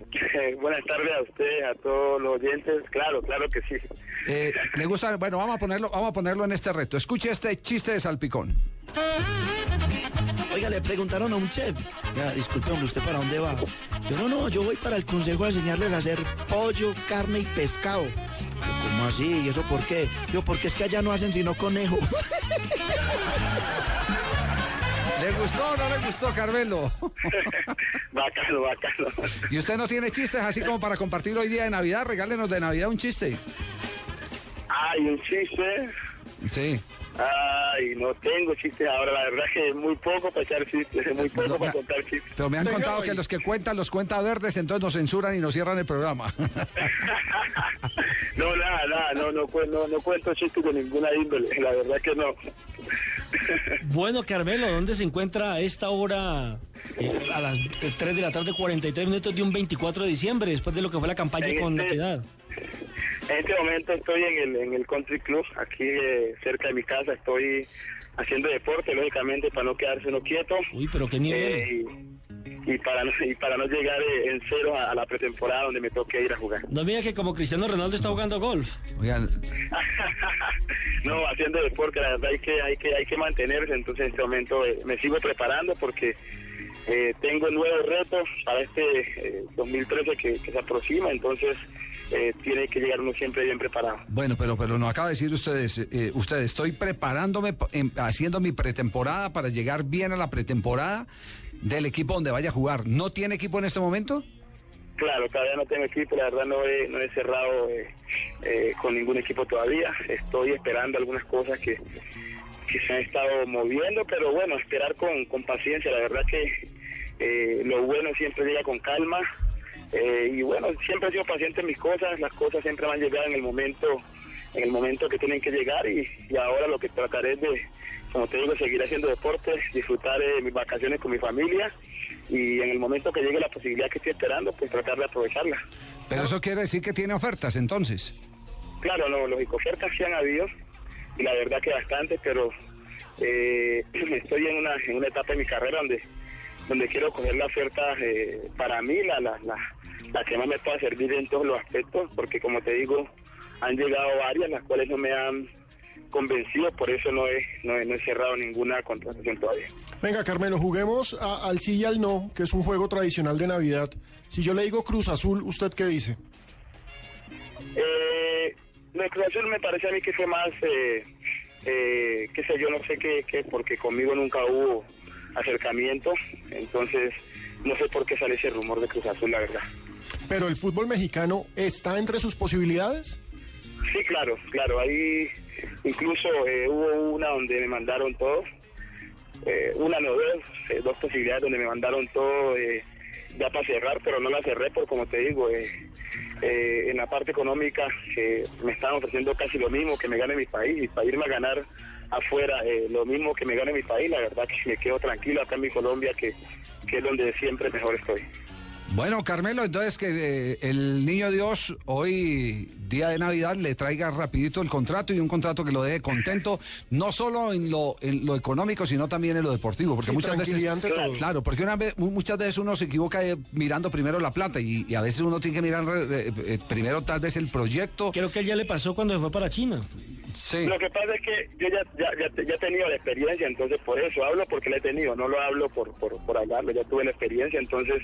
Buenas tardes a usted, a todos los oyentes. Claro, claro que sí. Eh, ¿Le gusta? Bueno, vamos a ponerlo, vamos a ponerlo en este reto. Escuche este chiste de salpicón. Oiga, le preguntaron a un chef. Ya, disculpe, hombre, ¿usted para dónde va? Yo, no, no, yo voy para el consejo a enseñarles a hacer pollo, carne y pescado. Yo, ¿Cómo así? ¿Y eso por qué? Yo, porque es que allá no hacen sino conejo. ¿Le gustó o no le gustó, Carmelo? Bacano, bacano. ¿Y usted no tiene chistes así como para compartir hoy día de Navidad? Regálenos de Navidad un chiste. Ay, un chiste. Sí. Ay, no tengo chistes ahora. La verdad que es muy poco para echar chistes, es muy poco No, para contar chistes. Pero me han contado que los que cuentan los cuenta verdes, entonces nos censuran y nos cierran el programa. No, nada, nada, no, no, no, no cuento chistes de ninguna índole. La verdad que no. Bueno, Carmelo, ¿dónde se encuentra a esta hora, eh, a las 3 de la tarde, 43 minutos de un 24 de diciembre, después de lo que fue la campaña En con la este- piedad? En este momento estoy en el, en el country club, aquí eh, cerca de mi casa. Estoy haciendo deporte, lógicamente, para no quedarse uno quieto. Uy, pero qué nivel. Eh, y, y para no, y para no llegar eh, en cero a, a la pretemporada donde me toque ir a jugar. No mira que como Cristiano Ronaldo está jugando golf. Oigan, no, haciendo deporte, la verdad hay que, hay que, hay que mantenerse, entonces en este momento eh, me sigo preparando porque eh, tengo nuevos retos para este eh, 2013 que, que se aproxima, entonces eh, tiene que llegar uno siempre bien preparado. bueno, pero pero no acaba de decir ustedes, eh, ustedes, estoy preparándome, pa- em, haciendo mi pretemporada para llegar bien a la pretemporada del equipo donde vaya a jugar. ¿No tiene equipo en este momento? Claro, todavía no tengo equipo, la verdad no he, no he cerrado eh, eh, con ningún equipo todavía, estoy esperando algunas cosas que, que se han estado moviendo, pero bueno, esperar con, con paciencia, la verdad que eh, lo bueno siempre llega con calma eh, y bueno, siempre he sido paciente en mis cosas, las cosas siempre me han llegado en el momento en el momento que tienen que llegar y, y ahora lo que trataré es de, como te digo, seguir haciendo deporte, disfrutar de mis vacaciones con mi familia y en el momento que llegue la posibilidad que estoy esperando, pues tratar de aprovecharla. Pero eso quiere decir que tiene ofertas, entonces. Claro, no, lógico, ofertas sí han habido y la verdad que bastante, pero eh, estoy en una, en una etapa de mi carrera donde donde quiero coger la oferta eh, para mí, la, la, la, la que más me pueda servir en todos los aspectos, porque como te digo, han llegado varias, las cuales no me han convencido, por eso no he, no he, no he cerrado ninguna contratación todavía. Venga, Carmelo, juguemos a- al sí y al no, que es un juego tradicional de Navidad. Si yo le digo Cruz Azul, ¿usted qué dice? Eh, Cruz Azul me parece a mí que fue más, eh, eh, qué sé yo, no sé qué, qué, porque conmigo nunca hubo acercamiento, entonces no sé por qué sale ese rumor de Cruz Azul, la verdad. Pero el fútbol mexicano está entre sus posibilidades. Sí, claro, claro, ahí incluso eh, hubo una donde me mandaron todo, eh, una no dos, eh, dos posibilidades donde me mandaron todo eh, ya para cerrar, pero no la cerré por como te digo, eh, eh, en la parte económica que me estaban ofreciendo casi lo mismo que me gane mi país y para irme a ganar afuera eh, lo mismo que me gane mi país, la verdad que me quedo tranquilo acá en mi Colombia que, que es donde siempre mejor estoy. Bueno, Carmelo, entonces que eh, el niño Dios hoy, día de Navidad, le traiga rapidito el contrato y un contrato que lo deje contento, no solo en lo, en lo económico, sino también en lo deportivo, porque Sí, muchas veces, claro, porque una vez, mu- muchas veces uno se equivoca eh, mirando primero la plata y, y a veces uno tiene que mirar eh, eh, primero tal vez el proyecto. Creo que ya le pasó cuando se fue para China. Lo que pasa es que yo ya, ya, ya, ya he tenido la experiencia, entonces por eso hablo porque la he tenido, no lo hablo por, por, por hablarlo, ya tuve la experiencia, entonces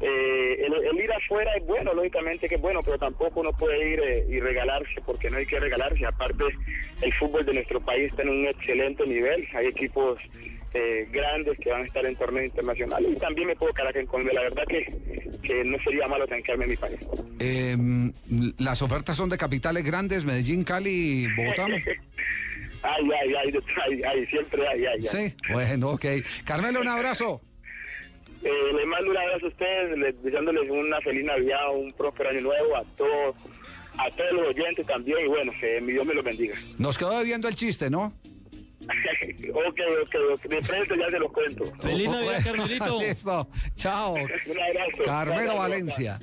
eh, el, el ir afuera es bueno, lógicamente que es bueno, pero tampoco uno puede ir eh, y regalarse porque no hay que regalarse, aparte el fútbol de nuestro país está en un excelente nivel, hay equipos eh, grandes que van a estar en torneos internacionales y también me puedo quedar acá en Colombia, la verdad que, que no sería malo tranquearme en mi país. Eh, las ofertas son de capitales grandes, Medellín, Cali, Bogotá. Ay, ay, ay, ay, ay, siempre ay, ay, ay. Sí, bueno, ok. Carmelo, un abrazo. Eh, les mando un abrazo a ustedes, les- deseándoles una feliz Navidad, un próspero año nuevo a todos, a todos los oyentes también, y bueno, que mi Dios me los bendiga. Nos quedó debiendo el chiste, ¿no? Ok, ok, ok, de frente ya se los cuento. Feliz Navidad, Carmelito. Listo. Chao. Un abrazo. Carmelo. Valencia.